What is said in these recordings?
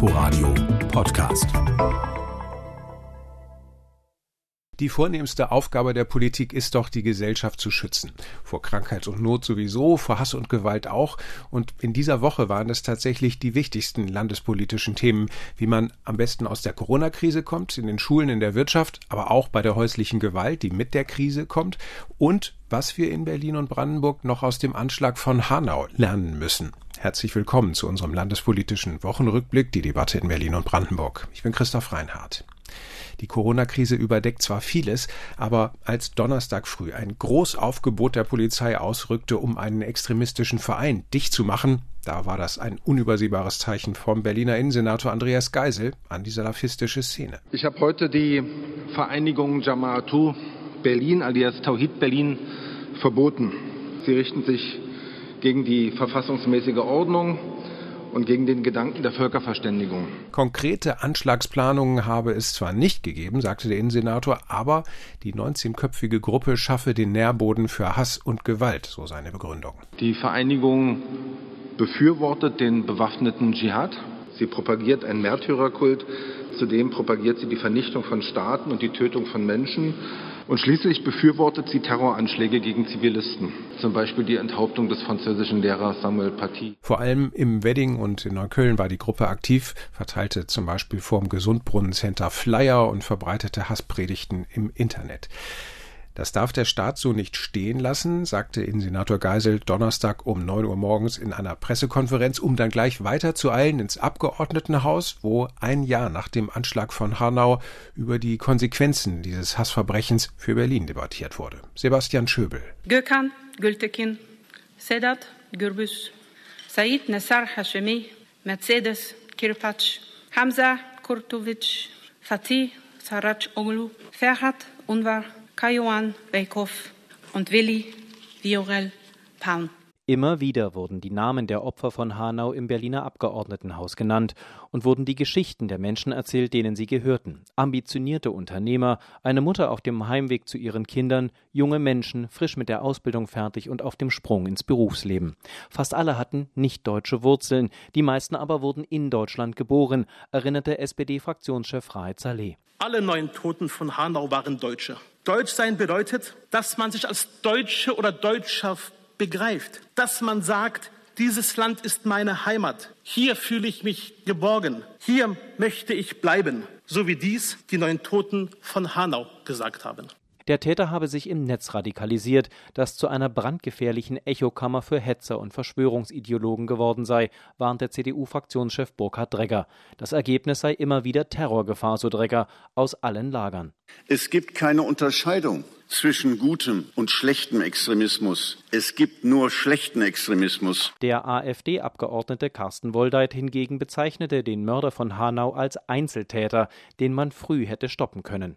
Inforadio Podcast. Die vornehmste Aufgabe der Politik ist doch, die Gesellschaft zu schützen. Vor Krankheit und Not sowieso, vor Hass und Gewalt auch. Und in dieser Woche waren es tatsächlich die wichtigsten landespolitischen Themen, wie man am besten aus der Corona-Krise kommt, in den Schulen, in der Wirtschaft, aber auch bei der häuslichen Gewalt, die mit der Krise kommt. Und was wir in Berlin und Brandenburg noch aus dem Anschlag von Hanau lernen müssen. Herzlich willkommen zu unserem landespolitischen Wochenrückblick, die Debatte in Berlin und Brandenburg. Ich bin Christoph Reinhardt. Die Corona-Krise überdeckt zwar vieles, aber als Donnerstag früh ein Großaufgebot der Polizei ausrückte, um einen extremistischen Verein dicht zu machen, da war das ein unübersehbares Zeichen vom Berliner Innensenator Andreas Geisel an die salafistische Szene. Ich habe heute die Vereinigung Jama'atu Berlin alias Tawhid Berlin verboten. Sie richten sich gegen die verfassungsmäßige Ordnung und gegen den Gedanken der Völkerverständigung. Konkrete Anschlagsplanungen habe es zwar nicht gegeben, sagte der Innensenator, aber die 19-köpfige Gruppe schaffe den Nährboden für Hass und Gewalt, so seine Begründung. Die Vereinigung befürwortet den bewaffneten Dschihad. Sie propagiert einen Märtyrerkult. Zudem propagiert sie die Vernichtung von Staaten und die Tötung von Menschen. Und schließlich befürwortet sie Terroranschläge gegen Zivilisten, zum Beispiel die Enthauptung des französischen Lehrers Samuel Paty. Vor allem im Wedding und in Neukölln war die Gruppe aktiv, verteilte zum Beispiel vorm Gesundbrunnencenter Flyer und verbreitete Hasspredigten im Internet. Das darf der Staat so nicht stehen lassen, sagte Innensenator Geisel Donnerstag um 9 Uhr morgens in einer Pressekonferenz, um dann gleich weiter zu eilen ins Abgeordnetenhaus, wo ein Jahr nach dem Anschlag von Hanau über die Konsequenzen dieses Hassverbrechens für Berlin debattiert wurde. Sebastian Schöbel. Gökhan Gültekin, Sedat Gürbüz, Said Nassar Hashemi, Mercedes Kirpatsch, Hamza Kurtovic, Fatih Saraj Oglu, Ferhat Unvar Kajuan Beikhoff und Willi Viorel Palm. Immer wieder wurden die Namen der Opfer von Hanau im Berliner Abgeordnetenhaus genannt und wurden die Geschichten der Menschen erzählt, denen sie gehörten. Ambitionierte Unternehmer, eine Mutter auf dem Heimweg zu ihren Kindern, junge Menschen, frisch mit der Ausbildung fertig und auf dem Sprung ins Berufsleben. Fast alle hatten nicht deutsche Wurzeln, die meisten aber wurden in Deutschland geboren, erinnerte SPD-Fraktionschef Raed Saleh. Alle neun Toten von Hanau waren Deutsche. Deutsch sein bedeutet, dass man sich als Deutsche oder Deutscher begreift, dass man sagt, dieses Land ist meine Heimat. Hier fühle ich mich geborgen. Hier möchte ich bleiben, so wie dies die neun Toten von Hanau gesagt haben. Der Täter habe sich im Netz radikalisiert, das zu einer brandgefährlichen Echokammer für Hetzer und Verschwörungsideologen geworden sei, warnt der CDU-Fraktionschef Burkhard Dregger. Das Ergebnis sei immer wieder Terrorgefahr, so Dregger, aus allen Lagern. Es gibt keine Unterscheidung zwischen gutem und schlechtem Extremismus. Es gibt nur schlechten Extremismus. Der AfD-Abgeordnete Carsten Woldeit hingegen bezeichnete den Mörder von Hanau als Einzeltäter, den man früh hätte stoppen können.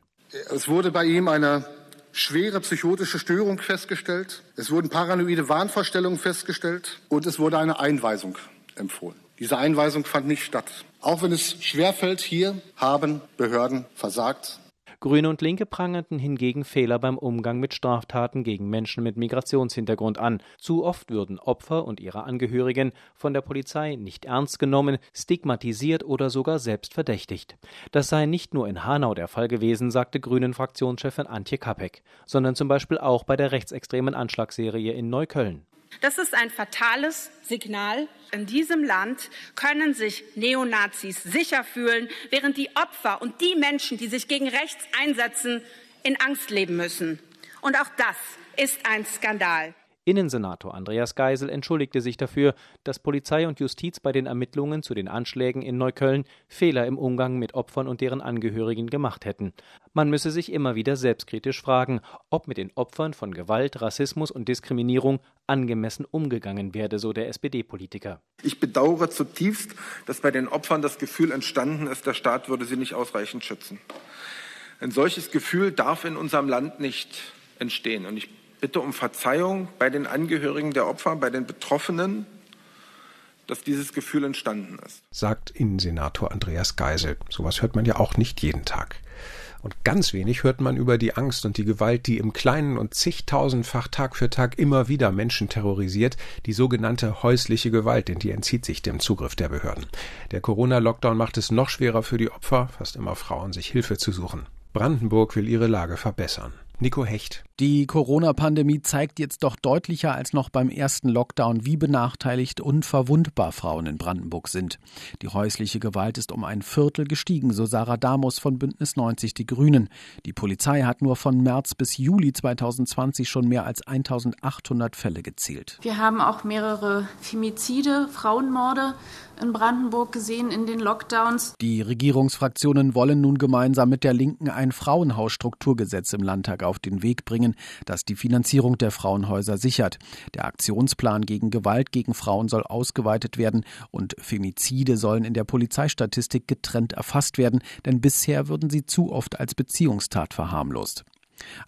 Es wurde bei ihm eine schwere psychotische Störung festgestellt. Es wurden paranoide Wahnvorstellungen festgestellt und es wurde eine Einweisung empfohlen. Diese Einweisung fand nicht statt. Auch wenn es schwerfällt, hier haben Behörden versagt. Grüne und Linke prangerten hingegen Fehler beim Umgang mit Straftaten gegen Menschen mit Migrationshintergrund an. Zu oft würden Opfer und ihre Angehörigen von der Polizei nicht ernst genommen, stigmatisiert oder sogar selbst verdächtigt. Das sei nicht nur in Hanau der Fall gewesen, sagte Grünen-Fraktionschefin Antje Kapek, sondern zum Beispiel auch bei der rechtsextremen Anschlagsserie in Neukölln. Das ist ein fatales Signal. In diesem Land können sich Neonazis sicher fühlen, während die Opfer und die Menschen, die sich gegen rechts einsetzen, in Angst leben müssen. Und auch das ist ein Skandal. Innensenator Andreas Geisel entschuldigte sich dafür, dass Polizei und Justiz bei den Ermittlungen zu den Anschlägen in Neukölln Fehler im Umgang mit Opfern und deren Angehörigen gemacht hätten. Man müsse sich immer wieder selbstkritisch fragen, ob mit den Opfern von Gewalt, Rassismus und Diskriminierung angemessen umgegangen werde, so der SPD-Politiker. Ich bedauere zutiefst, dass bei den Opfern das Gefühl entstanden ist, der Staat würde sie nicht ausreichend schützen. Ein solches Gefühl darf in unserem Land nicht entstehen. Und ich bitte um Verzeihung bei den Angehörigen der Opfer, bei den Betroffenen, dass dieses Gefühl entstanden ist. Sagt Innensenator Andreas Geisel. Sowas hört man ja auch nicht jeden Tag. Und ganz wenig hört man über die Angst und die Gewalt, die im Kleinen und zigtausendfach Tag für Tag immer wieder Menschen terrorisiert, die sogenannte häusliche Gewalt, denn die entzieht sich dem Zugriff der Behörden. Der Corona-Lockdown macht es noch schwerer für die Opfer, fast immer Frauen, sich Hilfe zu suchen. Brandenburg will ihre Lage verbessern. Nico Hecht. Die Corona-Pandemie zeigt jetzt doch deutlicher als noch beim ersten Lockdown, wie benachteiligt und verwundbar Frauen in Brandenburg sind. Die häusliche Gewalt ist um ein Viertel gestiegen, so Sarah Damus von Bündnis 90 Die Grünen. Die Polizei hat nur von März bis Juli 2020 schon mehr als 1800 Fälle gezählt. Wir haben auch mehrere Femizide, Frauenmorde in Brandenburg gesehen in den Lockdowns. Die Regierungsfraktionen wollen nun gemeinsam mit der Linken ein Frauenhausstrukturgesetz im Landtag auf den Weg bringen, das die Finanzierung der Frauenhäuser sichert. Der Aktionsplan gegen Gewalt gegen Frauen soll ausgeweitet werden und Femizide sollen in der Polizeistatistik getrennt erfasst werden, denn bisher würden sie zu oft als Beziehungstat verharmlost.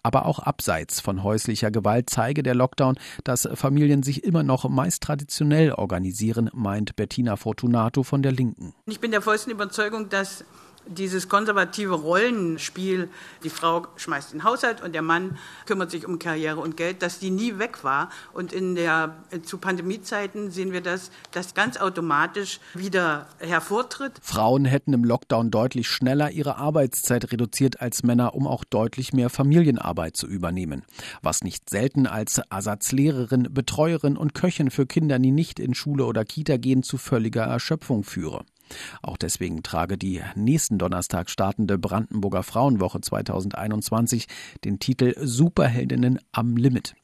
Aber auch abseits von häuslicher Gewalt zeige der Lockdown, dass Familien sich immer noch meist traditionell organisieren, meint Bettina Fortunato von der Linken. Ich bin der vollsten Überzeugung, dass dieses konservative Rollenspiel, die Frau schmeißt den Haushalt und der Mann kümmert sich um Karriere und Geld, dass die nie weg war. Und in der, zu Pandemiezeiten sehen wir das, dass ganz automatisch wieder hervortritt. Frauen hätten im Lockdown deutlich schneller ihre Arbeitszeit reduziert als Männer, um auch deutlich mehr Familienarbeit zu übernehmen. Was nicht selten als Ersatzlehrerin, Betreuerin und Köchin für Kinder, die nicht in Schule oder Kita gehen, zu völliger Erschöpfung führe. Auch deswegen trage die nächsten Donnerstag startende Brandenburger Frauenwoche 2021 den Titel Superheldinnen am Limit.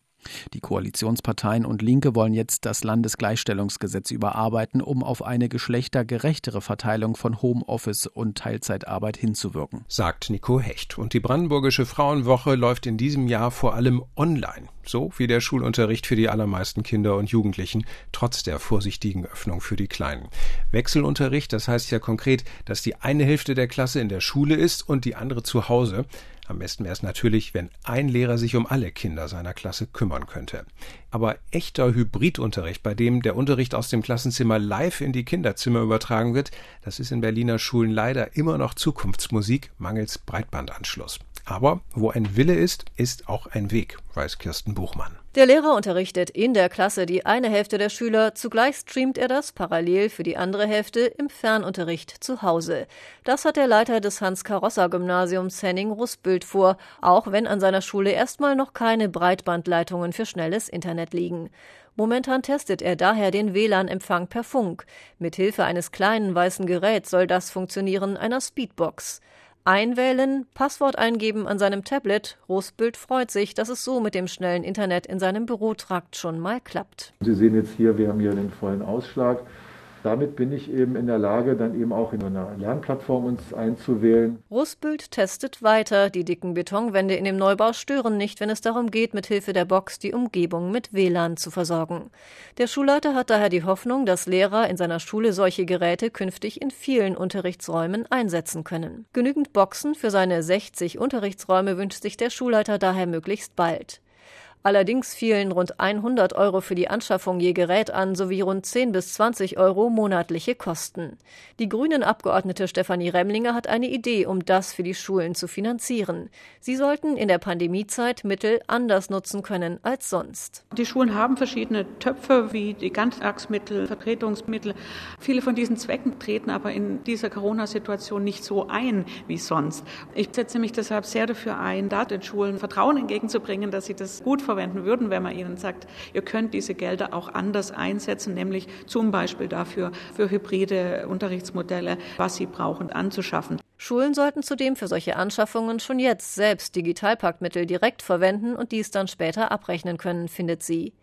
Die Koalitionsparteien und Linke wollen jetzt das Landesgleichstellungsgesetz überarbeiten, um auf eine geschlechtergerechtere Verteilung von Homeoffice und Teilzeitarbeit hinzuwirken. Sagt Nico Hecht. Und die Brandenburgische Frauenwoche läuft in diesem Jahr vor allem online. So wie der Schulunterricht für die allermeisten Kinder und Jugendlichen, trotz der vorsichtigen Öffnung für die Kleinen. Wechselunterricht, das heißt ja konkret, dass die eine Hälfte der Klasse in der Schule ist und die andere zu Hause. Am besten wäre es natürlich, wenn ein Lehrer sich um alle Kinder seiner Klasse kümmern könnte. Aber echter Hybridunterricht, bei dem der Unterricht aus dem Klassenzimmer live in die Kinderzimmer übertragen wird, das ist in Berliner Schulen leider immer noch Zukunftsmusik mangels Breitbandanschluss. Aber wo ein Wille ist, ist auch ein Weg, weiß Kirsten Buchmann. Der Lehrer unterrichtet in der Klasse die eine Hälfte der Schüler, zugleich streamt er das parallel für die andere Hälfte im Fernunterricht zu Hause. Das hat der Leiter des Hans-Karossa-Gymnasiums Henning Russbild vor, auch wenn an seiner Schule erstmal noch keine Breitbandleitungen für schnelles Internet liegen. Momentan testet er daher den WLAN-Empfang per Funk. Mithilfe eines kleinen weißen Geräts soll das funktionieren, einer Speedbox. Einwählen, Passwort eingeben an seinem Tablet. Rosbild freut sich, dass es so mit dem schnellen Internet in seinem Bürotrakt schon mal klappt. Sie sehen jetzt hier, wir haben hier den vollen Ausschlag. Damit bin ich eben in der Lage, dann eben auch in einer Lernplattform uns einzuwählen. Russbild testet weiter. Die dicken Betonwände in dem Neubau stören nicht, wenn es darum geht, mit Hilfe der Box die Umgebung mit WLAN zu versorgen. Der Schulleiter hat daher die Hoffnung, dass Lehrer in seiner Schule solche Geräte künftig in vielen Unterrichtsräumen einsetzen können. Genügend Boxen für seine 60 Unterrichtsräume wünscht sich der Schulleiter daher möglichst bald. Allerdings fielen rund 100 Euro für die Anschaffung je Gerät an sowie rund 10 bis 20 Euro monatliche Kosten. Die grünen Abgeordnete Stefanie Remlinger hat eine Idee, um das für die Schulen zu finanzieren. Sie sollten in der Pandemiezeit Mittel anders nutzen können als sonst. Die Schulen haben verschiedene Töpfe wie die Ganztagsmittel, Vertretungsmittel. Viele von diesen Zwecken treten aber in dieser Corona-Situation nicht so ein wie sonst. Ich setze mich deshalb sehr dafür ein, da den Schulen Vertrauen entgegenzubringen, dass sie das gut verwenden würden, wenn man ihnen sagt, ihr könnt diese Gelder auch anders einsetzen, nämlich zum Beispiel dafür, für hybride Unterrichtsmodelle, was sie brauchen, anzuschaffen. Schulen sollten zudem für solche Anschaffungen schon jetzt selbst Digitalpaktmittel direkt verwenden und dies dann später abrechnen können, findet sie.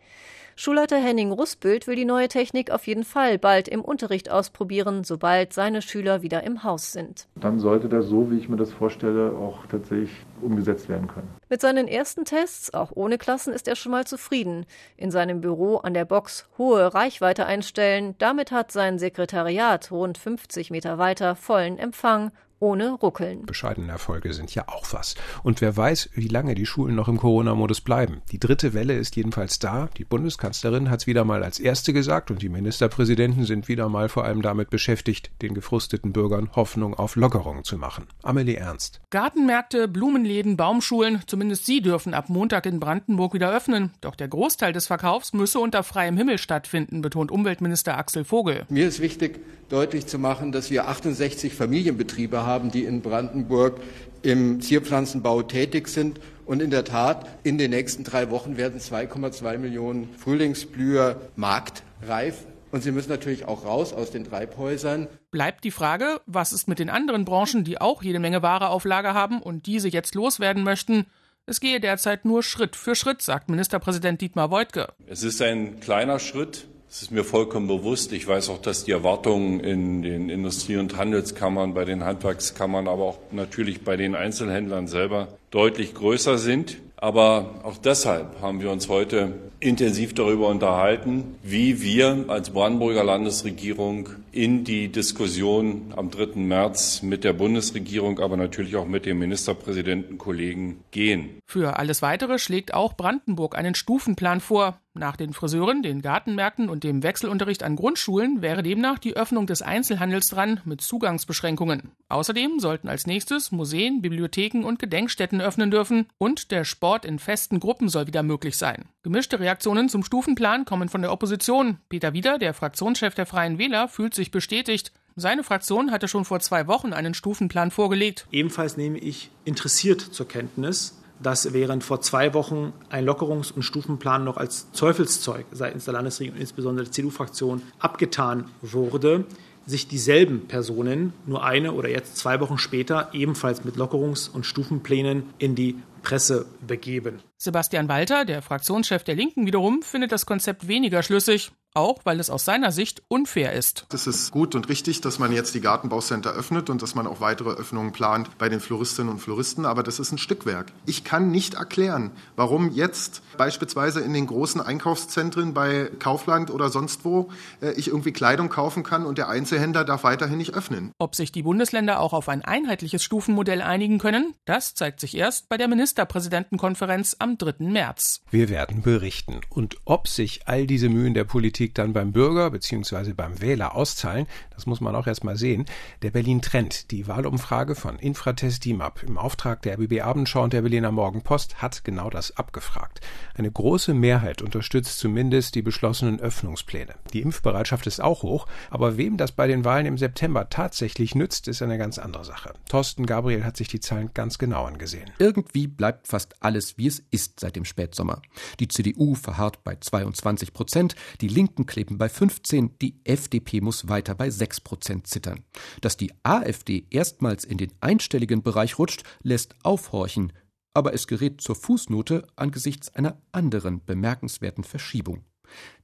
Schulleiter Henning Russbild will die neue Technik auf jeden Fall bald im Unterricht ausprobieren, sobald seine Schüler wieder im Haus sind. Dann sollte das so, wie ich mir das vorstelle, auch tatsächlich umgesetzt werden können. Mit seinen ersten Tests, auch ohne Klassen, ist er schon mal zufrieden. In seinem Büro an der Box hohe Reichweite einstellen, damit hat sein Sekretariat rund 50 Meter weiter vollen Empfang ohne Ruckeln. Bescheidene Erfolge sind ja auch was. Und wer weiß, wie lange die Schulen noch im Corona-Modus bleiben. Die dritte Welle ist jedenfalls da. Die Bundeskanzlerin hat es wieder mal als erste gesagt und die Ministerpräsidenten sind wieder mal vor allem damit beschäftigt, den gefrusteten Bürgern Hoffnung auf Lockerung zu machen. Amelie Ernst. Gartenmärkte, Blumenläden, Baumschulen, zumindest sie dürfen ab Montag in Brandenburg wieder öffnen. Doch der Großteil des Verkaufs müsse unter freiem Himmel stattfinden, betont Umweltminister Axel Vogel. Mir ist wichtig, deutlich zu machen, dass wir 68 Familienbetriebe haben, die in Brandenburg im Zierpflanzenbau tätig sind. Und in der Tat, in den nächsten drei Wochen werden 2,2 Millionen Frühlingsblüher marktreif. Und sie müssen natürlich auch raus aus den Treibhäusern. Bleibt die Frage, was ist mit den anderen Branchen, die auch jede Menge Ware auf Lager haben und diese jetzt loswerden möchten? Es gehe derzeit nur Schritt für Schritt, sagt Ministerpräsident Dietmar Woidke. Es ist ein kleiner Schritt, das ist mir vollkommen bewusst. Ich weiß auch, dass die Erwartungen in den Industrie- und Handelskammern, bei den Handwerkskammern, aber auch natürlich bei den Einzelhändlern selber deutlich größer sind. Aber auch deshalb haben wir uns heute intensiv darüber unterhalten, wie wir als Brandenburger Landesregierung in die Diskussion am 3. März mit der Bundesregierung, aber natürlich auch mit den Ministerpräsidentenkollegen gehen. Für alles Weitere schlägt auch Brandenburg einen Stufenplan vor. Nach den Friseuren, den Gartenmärkten und dem Wechselunterricht an Grundschulen wäre demnach die Öffnung des Einzelhandels dran mit Zugangsbeschränkungen. Außerdem sollten als nächstes Museen, Bibliotheken und Gedenkstätten öffnen dürfen und der Sport in festen Gruppen soll wieder möglich sein. Gemischte Reaktionen zum Stufenplan kommen von der Opposition. Peter Wieder, der Fraktionschef der Freien Wähler, fühlt sich bestätigt. Seine Fraktion hatte schon vor zwei Wochen einen Stufenplan vorgelegt. Ebenfalls nehme ich interessiert zur Kenntnis, dass während vor zwei Wochen ein Lockerungs- und Stufenplan noch als Teufelszeug seitens der Landesregierung insbesondere der CDU-Fraktion abgetan wurde, sich dieselben Personen nur eine oder jetzt zwei Wochen später ebenfalls mit Lockerungs- und Stufenplänen in die Presse begeben. Sebastian Walter, der Fraktionschef der Linken wiederum, findet das Konzept weniger schlüssig auch weil es aus seiner Sicht unfair ist. Es ist gut und richtig, dass man jetzt die Gartenbaucenter öffnet und dass man auch weitere Öffnungen plant bei den Floristinnen und Floristen, aber das ist ein Stückwerk. Ich kann nicht erklären, warum jetzt beispielsweise in den großen Einkaufszentren bei Kaufland oder sonst wo äh, ich irgendwie Kleidung kaufen kann und der Einzelhändler darf weiterhin nicht öffnen. Ob sich die Bundesländer auch auf ein einheitliches Stufenmodell einigen können, das zeigt sich erst bei der Ministerpräsidentenkonferenz am 3. März. Wir werden berichten. Und ob sich all diese Mühen der Politik dann beim Bürger bzw. beim Wähler auszahlen, das muss man auch erstmal sehen. Der Berlin Trend, die Wahlumfrage von Infratest DIMAP im Auftrag der RBB Abendschau und der Berliner Morgenpost hat genau das abgefragt. Eine große Mehrheit unterstützt zumindest die beschlossenen Öffnungspläne. Die Impfbereitschaft ist auch hoch, aber wem das bei den Wahlen im September tatsächlich nützt, ist eine ganz andere Sache. Thorsten Gabriel hat sich die Zahlen ganz genau angesehen. Irgendwie bleibt fast alles, wie es ist seit dem Spätsommer. Die CDU verharrt bei 22 Prozent, die Linken kleben bei 15, die FDP muss weiter bei 6 Prozent zittern. Dass die AfD erstmals in den einstelligen Bereich rutscht, lässt aufhorchen, aber es gerät zur Fußnote angesichts einer anderen bemerkenswerten Verschiebung.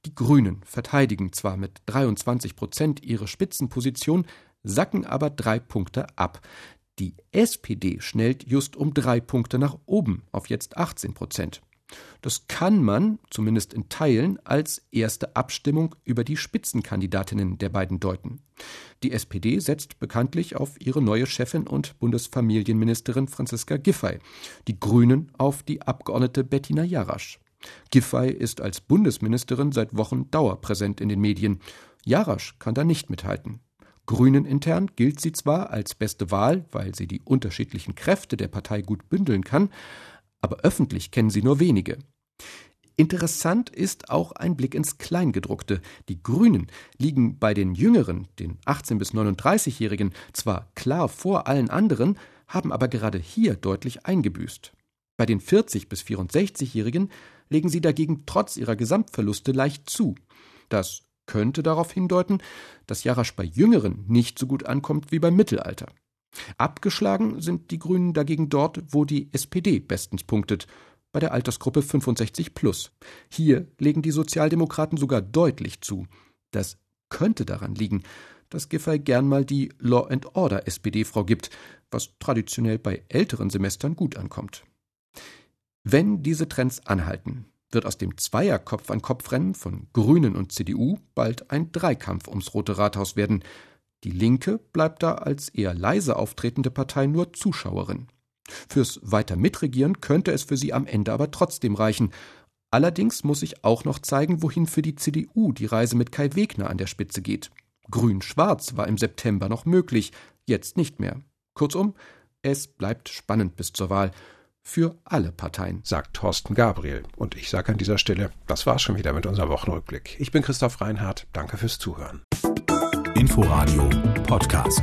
Die Grünen verteidigen zwar mit 23 Prozent ihre Spitzenposition, sacken aber drei Punkte ab. Die SPD schnellt just um drei Punkte nach oben auf jetzt 18 Prozent. Das kann man, zumindest in Teilen, als erste Abstimmung über die Spitzenkandidatinnen der beiden deuten. Die SPD setzt bekanntlich auf ihre neue Chefin und Bundesfamilienministerin Franziska Giffey, die Grünen auf die Abgeordnete Bettina Jarasch. Giffey ist als Bundesministerin seit Wochen dauerpräsent in den Medien. Jarasch kann da nicht mithalten. Grünen intern gilt sie zwar als beste Wahl, weil sie die unterschiedlichen Kräfte der Partei gut bündeln kann, aber öffentlich kennen sie nur wenige. Interessant ist auch ein Blick ins Kleingedruckte. Die Grünen liegen bei den Jüngeren, den 18- bis 39-Jährigen, zwar klar vor allen anderen, haben aber gerade hier deutlich eingebüßt. Bei den 40- bis 64-Jährigen legen sie dagegen trotz ihrer Gesamtverluste leicht zu. Das könnte darauf hindeuten, dass Jarasch bei Jüngeren nicht so gut ankommt wie beim Mittelalter. Abgeschlagen sind die Grünen dagegen dort, wo die SPD bestens punktet, bei der Altersgruppe 65 plus. Hier legen die Sozialdemokraten sogar deutlich zu. Das könnte daran liegen, dass Giffey gern mal die Law and Order SPD-Frau gibt, was traditionell bei älteren Semestern gut ankommt. Wenn diese Trends anhalten, wird aus dem Zweier-Kopf-an-Kopf-Rennen von Grünen und CDU bald ein Dreikampf ums Rote Rathaus werden, Die Linke bleibt da als eher leise auftretende Partei nur Zuschauerin. Fürs weiter Mitregieren könnte es für sie am Ende aber trotzdem reichen. Allerdings muss sich auch noch zeigen, wohin für die CDU die Reise mit Kai Wegner an der Spitze geht. Grün-Schwarz war im September noch möglich, jetzt nicht mehr. Kurzum, es bleibt spannend bis zur Wahl. Für alle Parteien. Sagt Thorsten Gabriel. Und ich sage an dieser Stelle, das war's schon wieder mit unserem Wochenrückblick. Ich bin Christoph Reinhardt. Danke fürs Zuhören. Inforadio Podcast.